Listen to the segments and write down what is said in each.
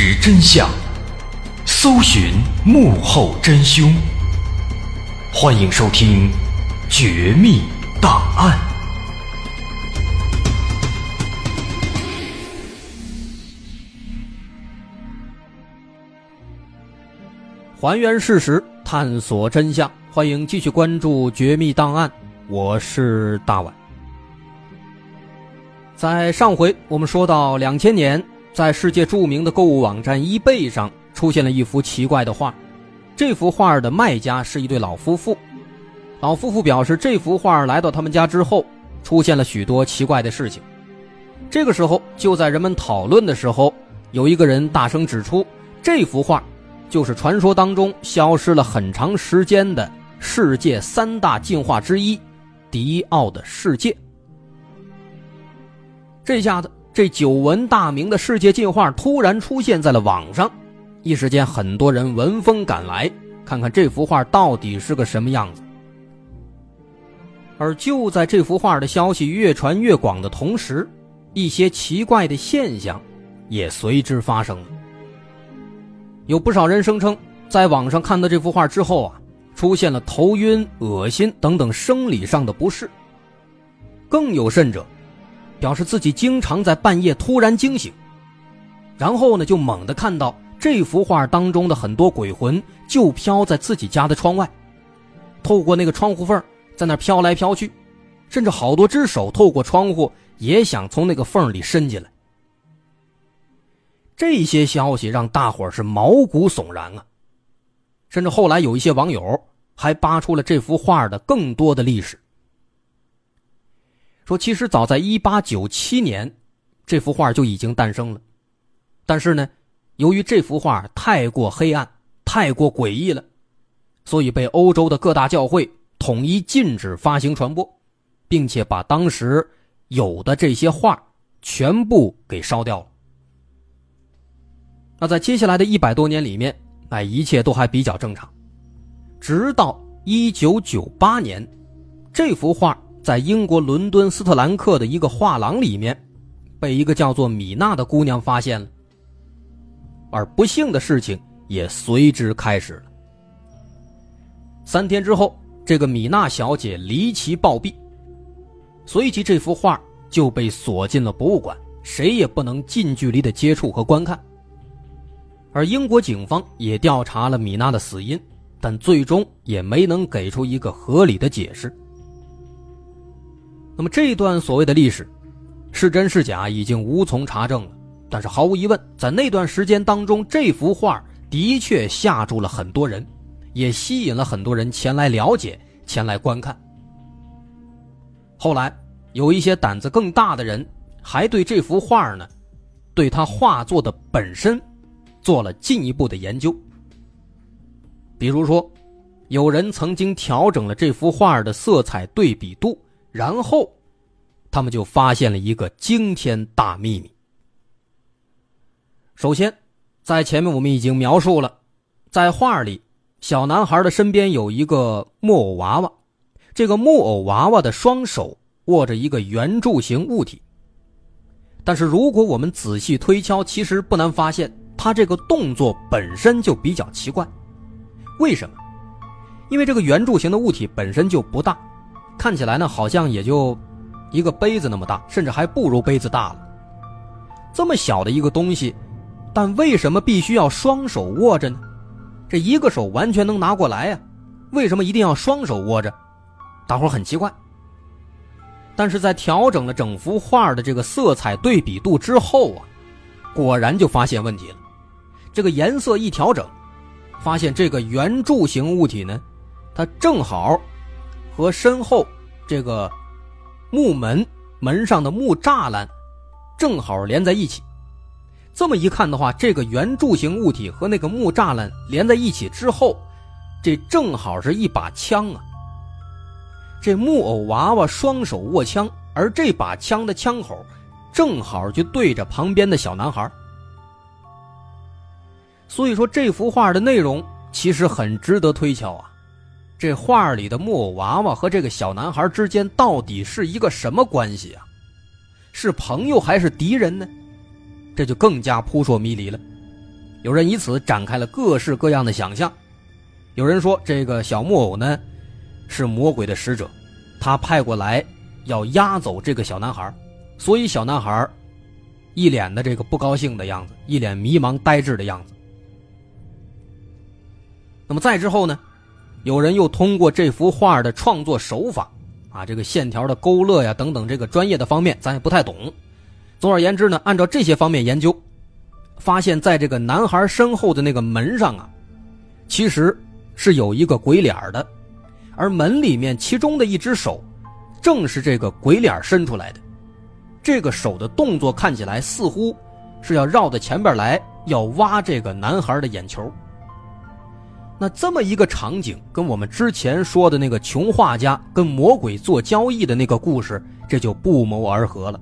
实真相，搜寻幕后真凶。欢迎收听《绝密档案》，还原事实，探索真相。欢迎继续关注《绝密档案》，我是大碗。在上回我们说到，两千年。在世界著名的购物网站 eBay 上出现了一幅奇怪的画，这幅画的卖家是一对老夫妇。老夫妇表示，这幅画来到他们家之后，出现了许多奇怪的事情。这个时候，就在人们讨论的时候，有一个人大声指出，这幅画就是传说当中消失了很长时间的世界三大进化之一——迪奥的世界。这下子。这久闻大名的世界进化突然出现在了网上，一时间很多人闻风赶来，看看这幅画到底是个什么样子。而就在这幅画的消息越传越广的同时，一些奇怪的现象也随之发生了。有不少人声称，在网上看到这幅画之后啊，出现了头晕、恶心等等生理上的不适。更有甚者。表示自己经常在半夜突然惊醒，然后呢，就猛地看到这幅画当中的很多鬼魂就飘在自己家的窗外，透过那个窗户缝在那飘来飘去，甚至好多只手透过窗户也想从那个缝里伸进来。这些消息让大伙是毛骨悚然啊！甚至后来有一些网友还扒出了这幅画的更多的历史。说，其实早在一八九七年，这幅画就已经诞生了，但是呢，由于这幅画太过黑暗、太过诡异了，所以被欧洲的各大教会统一禁止发行传播，并且把当时有的这些画全部给烧掉了。那在接下来的一百多年里面，哎，一切都还比较正常，直到一九九八年，这幅画。在英国伦敦斯特兰克的一个画廊里面，被一个叫做米娜的姑娘发现了，而不幸的事情也随之开始了。三天之后，这个米娜小姐离奇暴毙，随即这幅画就被锁进了博物馆，谁也不能近距离的接触和观看。而英国警方也调查了米娜的死因，但最终也没能给出一个合理的解释。那么这段所谓的历史，是真是假已经无从查证了。但是毫无疑问，在那段时间当中，这幅画的确吓住了很多人，也吸引了很多人前来了解、前来观看。后来，有一些胆子更大的人，还对这幅画呢，对他画作的本身，做了进一步的研究。比如说，有人曾经调整了这幅画的色彩对比度。然后，他们就发现了一个惊天大秘密。首先，在前面我们已经描述了，在画里，小男孩的身边有一个木偶娃娃，这个木偶娃娃的双手握着一个圆柱形物体。但是，如果我们仔细推敲，其实不难发现，他这个动作本身就比较奇怪。为什么？因为这个圆柱形的物体本身就不大。看起来呢，好像也就一个杯子那么大，甚至还不如杯子大了。这么小的一个东西，但为什么必须要双手握着呢？这一个手完全能拿过来呀，为什么一定要双手握着？大伙很奇怪。但是在调整了整幅画的这个色彩对比度之后啊，果然就发现问题了。这个颜色一调整，发现这个圆柱形物体呢，它正好。和身后这个木门门上的木栅栏正好连在一起。这么一看的话，这个圆柱形物体和那个木栅栏连在一起之后，这正好是一把枪啊。这木偶娃娃双手握枪，而这把枪的枪口正好就对着旁边的小男孩。所以说，这幅画的内容其实很值得推敲啊。这画里的木偶娃娃和这个小男孩之间到底是一个什么关系啊？是朋友还是敌人呢？这就更加扑朔迷离了。有人以此展开了各式各样的想象。有人说，这个小木偶呢，是魔鬼的使者，他派过来要押走这个小男孩，所以小男孩一脸的这个不高兴的样子，一脸迷茫呆滞的样子。那么再之后呢，有人又通过这幅画的创作手法。啊，这个线条的勾勒呀，等等，这个专业的方面咱也不太懂。总而言之呢，按照这些方面研究，发现在这个男孩身后的那个门上啊，其实是有一个鬼脸的，而门里面其中的一只手，正是这个鬼脸伸出来的。这个手的动作看起来似乎是要绕到前边来，要挖这个男孩的眼球。那这么一个场景，跟我们之前说的那个穷画家跟魔鬼做交易的那个故事，这就不谋而合了。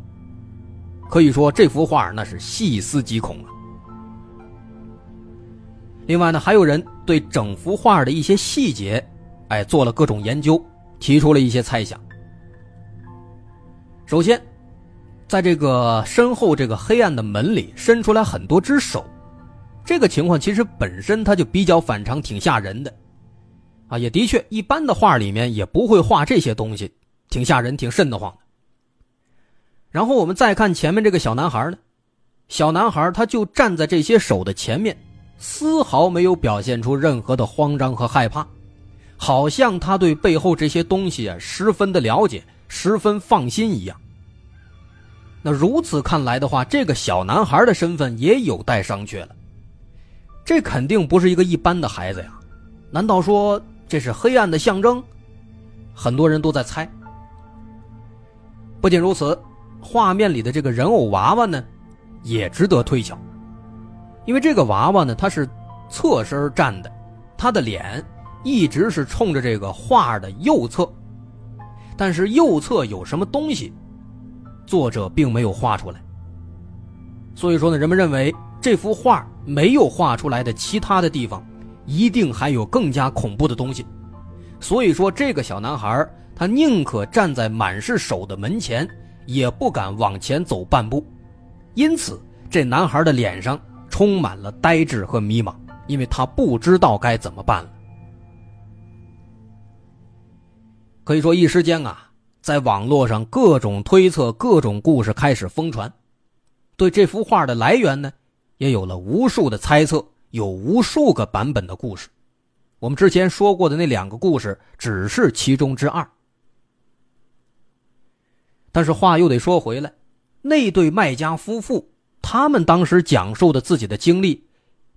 可以说，这幅画那是细思极恐啊。另外呢，还有人对整幅画的一些细节，哎，做了各种研究，提出了一些猜想。首先，在这个身后这个黑暗的门里，伸出来很多只手。这个情况其实本身它就比较反常，挺吓人的，啊，也的确，一般的画里面也不会画这些东西，挺吓人，挺瘆得慌的。然后我们再看前面这个小男孩呢，小男孩他就站在这些手的前面，丝毫没有表现出任何的慌张和害怕，好像他对背后这些东西啊十分的了解，十分放心一样。那如此看来的话，这个小男孩的身份也有待商榷了。这肯定不是一个一般的孩子呀，难道说这是黑暗的象征？很多人都在猜。不仅如此，画面里的这个人偶娃娃呢，也值得推敲，因为这个娃娃呢，它是侧身站的，他的脸一直是冲着这个画的右侧，但是右侧有什么东西，作者并没有画出来。所以说呢，人们认为。这幅画没有画出来的其他的地方，一定还有更加恐怖的东西。所以说，这个小男孩他宁可站在满是手的门前，也不敢往前走半步。因此，这男孩的脸上充满了呆滞和迷茫，因为他不知道该怎么办了。可以说，一时间啊，在网络上各种推测、各种故事开始疯传。对这幅画的来源呢？也有了无数的猜测，有无数个版本的故事。我们之前说过的那两个故事只是其中之二。但是话又得说回来，那对卖家夫妇他们当时讲述的自己的经历，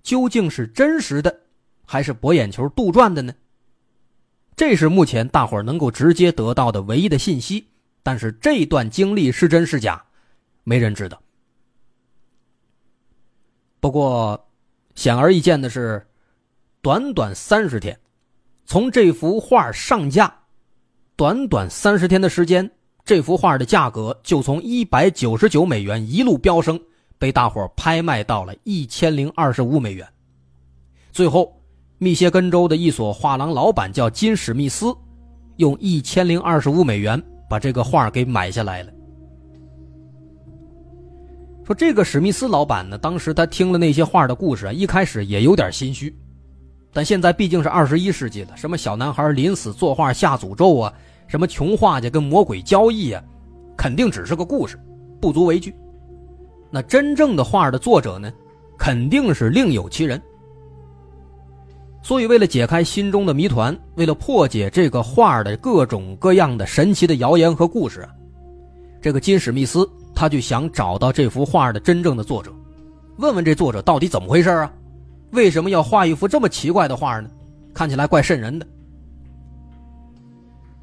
究竟是真实的，还是博眼球杜撰的呢？这是目前大伙能够直接得到的唯一的信息。但是这段经历是真是假，没人知道。不过，显而易见的是，短短三十天，从这幅画上架，短短三十天的时间，这幅画的价格就从一百九十九美元一路飙升，被大伙拍卖到了一千零二十五美元。最后，密歇根州的一所画廊老板叫金史密斯，用一千零二十五美元把这个画给买下来了。说这个史密斯老板呢，当时他听了那些画的故事啊，一开始也有点心虚，但现在毕竟是二十一世纪了，什么小男孩临死作画下诅咒啊，什么穷画家跟魔鬼交易啊，肯定只是个故事，不足为惧。那真正的画的作者呢，肯定是另有其人。所以，为了解开心中的谜团，为了破解这个画的各种各样的神奇的谣言和故事，这个金史密斯。他就想找到这幅画的真正的作者，问问这作者到底怎么回事啊？为什么要画一幅这么奇怪的画呢？看起来怪瘆人的。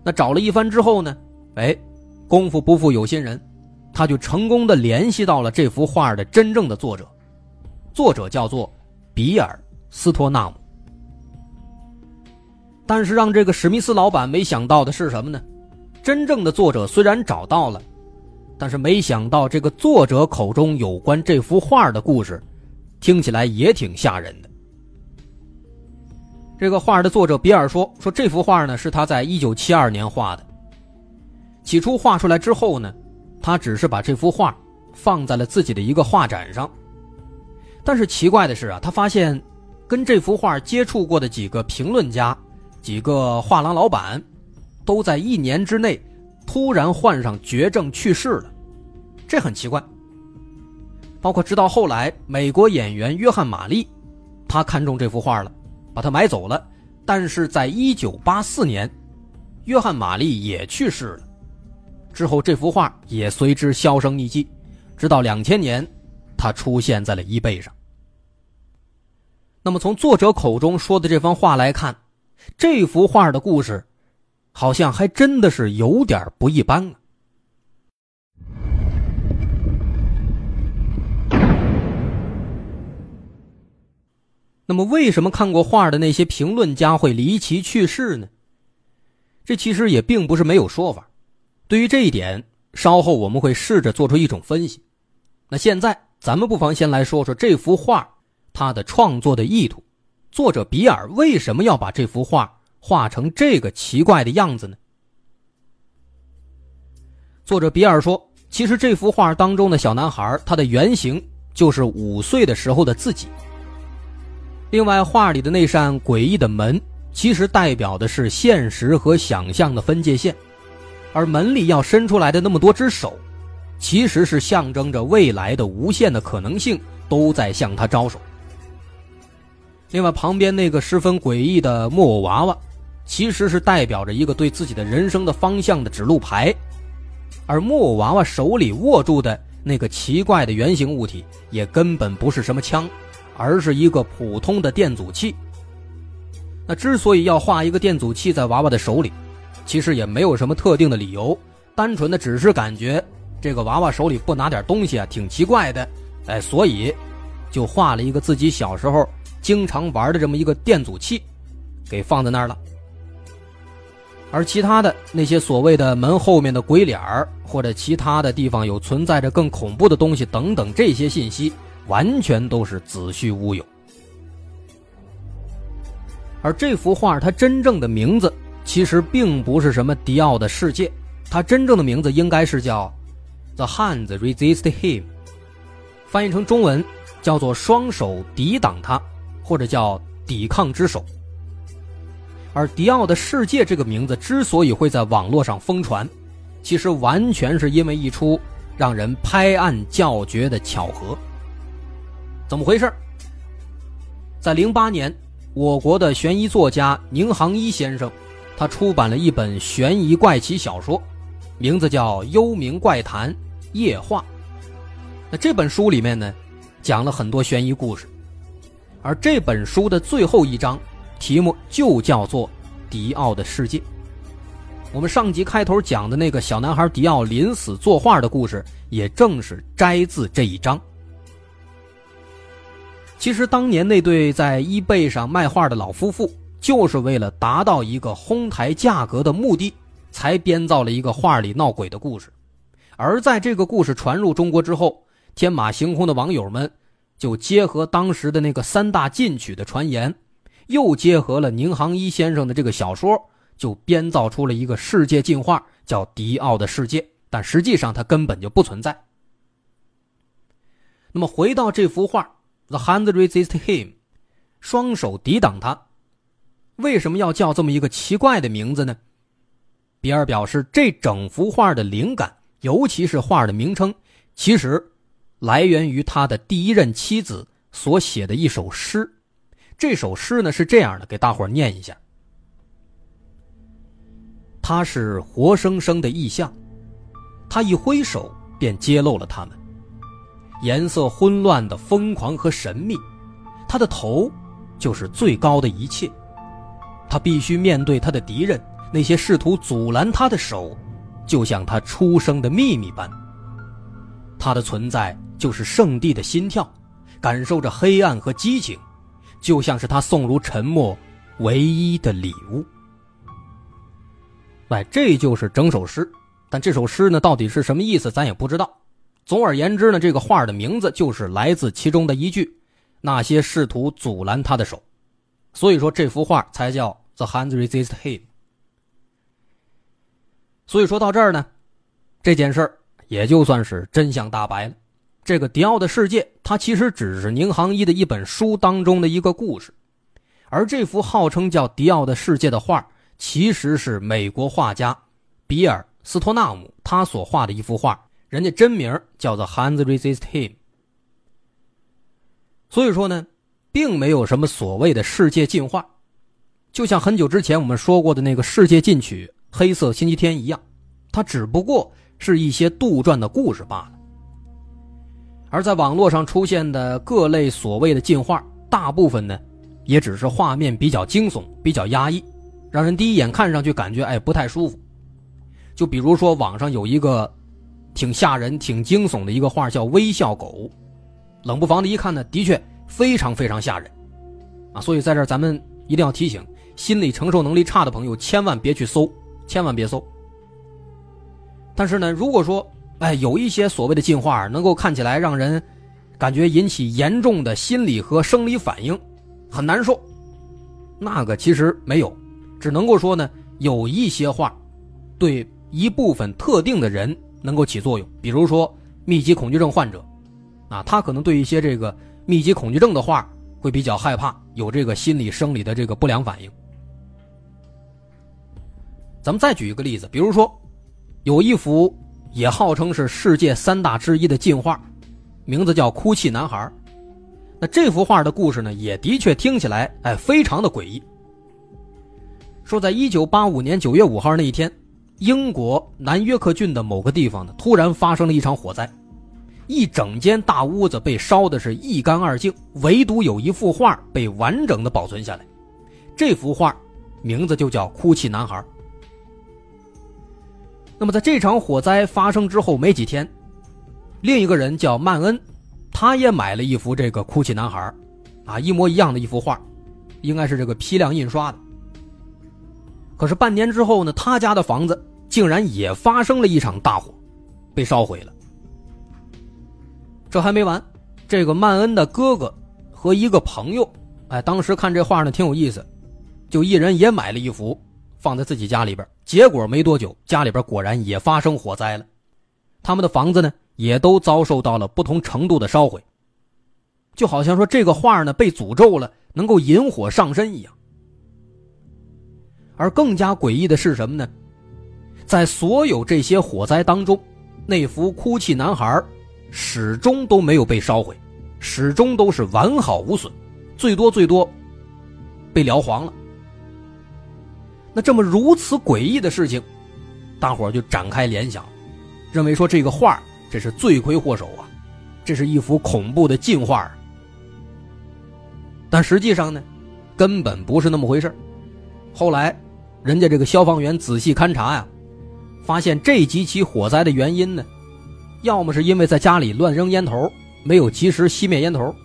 那找了一番之后呢？哎，功夫不负有心人，他就成功的联系到了这幅画的真正的作者，作者叫做比尔斯托纳姆。但是让这个史密斯老板没想到的是什么呢？真正的作者虽然找到了。但是没想到，这个作者口中有关这幅画的故事，听起来也挺吓人的。这个画的作者比尔说：“说这幅画呢是他在一九七二年画的。起初画出来之后呢，他只是把这幅画放在了自己的一个画展上，但是奇怪的是啊，他发现跟这幅画接触过的几个评论家、几个画廊老板，都在一年之内突然患上绝症去世了，这很奇怪。包括直到后来，美国演员约翰·玛丽，他看中这幅画了，把它买走了。但是在一九八四年，约翰·玛丽也去世了，之后这幅画也随之销声匿迹，直到两千年，它出现在了衣背上。那么从作者口中说的这番话来看，这幅画的故事，好像还真的是有点不一般啊。那么，为什么看过画的那些评论家会离奇去世呢？这其实也并不是没有说法。对于这一点，稍后我们会试着做出一种分析。那现在，咱们不妨先来说说这幅画它的创作的意图。作者比尔为什么要把这幅画画成这个奇怪的样子呢？作者比尔说：“其实这幅画当中的小男孩，他的原型就是五岁的时候的自己。”另外，画里的那扇诡异的门，其实代表的是现实和想象的分界线，而门里要伸出来的那么多只手，其实是象征着未来的无限的可能性都在向他招手。另外，旁边那个十分诡异的木偶娃娃，其实是代表着一个对自己的人生的方向的指路牌，而木偶娃娃手里握住的那个奇怪的圆形物体，也根本不是什么枪。而是一个普通的电阻器。那之所以要画一个电阻器在娃娃的手里，其实也没有什么特定的理由，单纯的只是感觉这个娃娃手里不拿点东西啊，挺奇怪的，哎，所以就画了一个自己小时候经常玩的这么一个电阻器，给放在那儿了。而其他的那些所谓的门后面的鬼脸儿，或者其他的地方有存在着更恐怖的东西等等这些信息。完全都是子虚乌有，而这幅画它真正的名字其实并不是什么迪奥的世界，它真正的名字应该是叫《The Hands Resist Him》，翻译成中文叫做“双手抵挡他”或者叫“抵抗之手”。而迪奥的世界这个名字之所以会在网络上疯传，其实完全是因为一出让人拍案叫绝的巧合。怎么回事？在零八年，我国的悬疑作家宁杭一先生，他出版了一本悬疑怪奇小说，名字叫《幽冥怪谈夜话》。那这本书里面呢，讲了很多悬疑故事，而这本书的最后一章，题目就叫做《迪奥的世界》。我们上集开头讲的那个小男孩迪奥临死作画的故事，也正是摘自这一章。其实当年那对在衣背上卖画的老夫妇，就是为了达到一个哄抬价格的目的，才编造了一个画里闹鬼的故事。而在这个故事传入中国之后，天马行空的网友们就结合当时的那个三大禁曲的传言，又结合了宁杭一先生的这个小说，就编造出了一个世界进化，叫迪奥的世界。但实际上它根本就不存在。那么回到这幅画。The hand resist him，双手抵挡他。为什么要叫这么一个奇怪的名字呢？比尔表示，这整幅画的灵感，尤其是画的名称，其实来源于他的第一任妻子所写的一首诗。这首诗呢是这样的，给大伙念一下。他是活生生的意象，他一挥手便揭露了他们。颜色混乱的疯狂和神秘，他的头就是最高的一切。他必须面对他的敌人，那些试图阻拦他的手，就像他出生的秘密般。他的存在就是圣地的心跳，感受着黑暗和激情，就像是他送如沉默唯一的礼物。哎，这就是整首诗，但这首诗呢，到底是什么意思，咱也不知道。总而言之呢，这个画的名字就是来自其中的一句：“那些试图阻拦他的手。”所以说这幅画才叫 “The Hands Resist Him”。所以说到这儿呢，这件事儿也就算是真相大白了。这个迪奥的世界，它其实只是宁杭一的一本书当中的一个故事，而这幅号称叫《迪奥的世界》的画，其实是美国画家比尔斯托纳姆他所画的一幅画，人家真名叫做 Hans Resist Him。所以说呢，并没有什么所谓的世界进化，就像很久之前我们说过的那个世界禁曲《黑色星期天》一样，它只不过是一些杜撰的故事罢了。而在网络上出现的各类所谓的进化，大部分呢，也只是画面比较惊悚、比较压抑，让人第一眼看上去感觉哎不太舒服。就比如说网上有一个挺吓人、挺惊悚的一个画，叫《微笑狗》，冷不防的一看呢，的确非常非常吓人啊！所以在这儿咱们一定要提醒心理承受能力差的朋友，千万别去搜，千万别搜。但是呢，如果说，哎，有一些所谓的进化能够看起来让人感觉引起严重的心理和生理反应，很难受。那个其实没有，只能够说呢，有一些画对一部分特定的人能够起作用，比如说密集恐惧症患者，啊，他可能对一些这个密集恐惧症的画会比较害怕，有这个心理生理的这个不良反应。咱们再举一个例子，比如说有一幅。也号称是世界三大之一的进画，名字叫《哭泣男孩》。那这幅画的故事呢，也的确听起来哎非常的诡异。说在一九八五年九月五号那一天，英国南约克郡的某个地方呢，突然发生了一场火灾，一整间大屋子被烧的是一干二净，唯独有一幅画被完整的保存下来。这幅画名字就叫《哭泣男孩》。那么，在这场火灾发生之后没几天，另一个人叫曼恩，他也买了一幅这个哭泣男孩，啊，一模一样的一幅画，应该是这个批量印刷的。可是半年之后呢，他家的房子竟然也发生了一场大火，被烧毁了。这还没完，这个曼恩的哥哥和一个朋友，哎，当时看这画呢挺有意思，就一人也买了一幅。放在自己家里边，结果没多久，家里边果然也发生火灾了。他们的房子呢，也都遭受到了不同程度的烧毁。就好像说这个画呢被诅咒了，能够引火上身一样。而更加诡异的是什么呢？在所有这些火灾当中，那幅哭泣男孩始终都没有被烧毁，始终都是完好无损，最多最多被燎黄了。那这么如此诡异的事情，大伙就展开联想，认为说这个画这是罪魁祸首啊，这是一幅恐怖的禁画。但实际上呢，根本不是那么回事后来，人家这个消防员仔细勘察呀，发现这几起火灾的原因呢，要么是因为在家里乱扔烟头，没有及时熄灭烟头，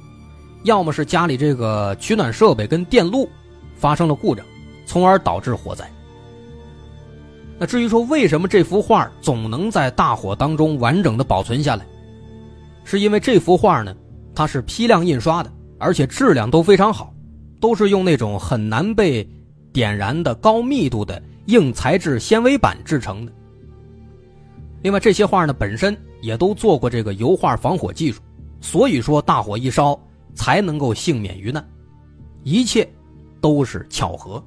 要么是家里这个取暖设备跟电路发生了故障。从而导致火灾。那至于说为什么这幅画总能在大火当中完整的保存下来，是因为这幅画呢，它是批量印刷的，而且质量都非常好，都是用那种很难被点燃的高密度的硬材质纤维板制成的。另外，这些画呢本身也都做过这个油画防火技术，所以说大火一烧才能够幸免于难，一切都是巧合。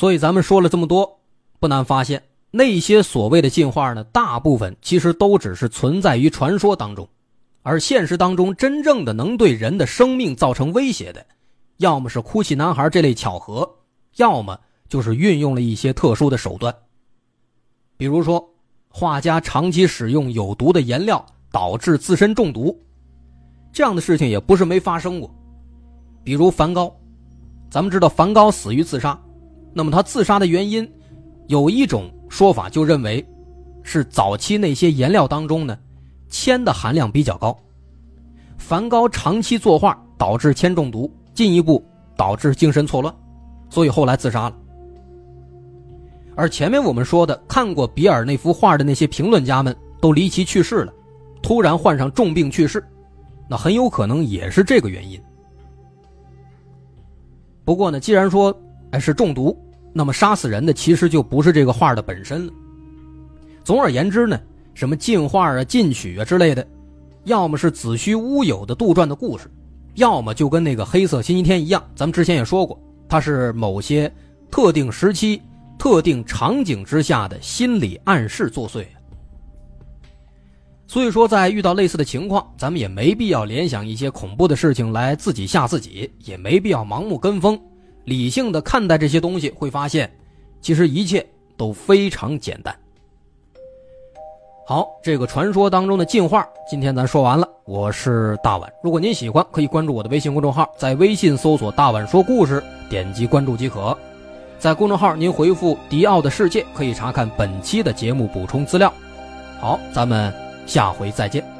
所以咱们说了这么多，不难发现，那些所谓的进化呢，大部分其实都只是存在于传说当中，而现实当中真正的能对人的生命造成威胁的，要么是哭泣男孩这类巧合，要么就是运用了一些特殊的手段。比如说，画家长期使用有毒的颜料导致自身中毒，这样的事情也不是没发生过。比如梵高，咱们知道梵高死于自杀。那么他自杀的原因，有一种说法就认为，是早期那些颜料当中呢，铅的含量比较高。梵高长期作画导致铅中毒，进一步导致精神错乱，所以后来自杀了。而前面我们说的看过比尔那幅画的那些评论家们都离奇去世了，突然患上重病去世，那很有可能也是这个原因。不过呢，既然说。哎，是中毒，那么杀死人的其实就不是这个画的本身了。总而言之呢，什么进画啊、进取啊之类的，要么是子虚乌有的杜撰的故事，要么就跟那个黑色星期天一样，咱们之前也说过，它是某些特定时期、特定场景之下的心理暗示作祟。所以说，在遇到类似的情况，咱们也没必要联想一些恐怖的事情来自己吓自己，也没必要盲目跟风，理性的看待这些东西，会发现，其实一切都非常简单。好，这个传说当中的进化，今天咱说完了。我是大碗，如果您喜欢，可以关注我的微信公众号，在微信搜索“大碗说故事”，点击关注即可。在公众号您回复“迪奥的世界”，可以查看本期的节目补充资料。好，咱们。下回再见。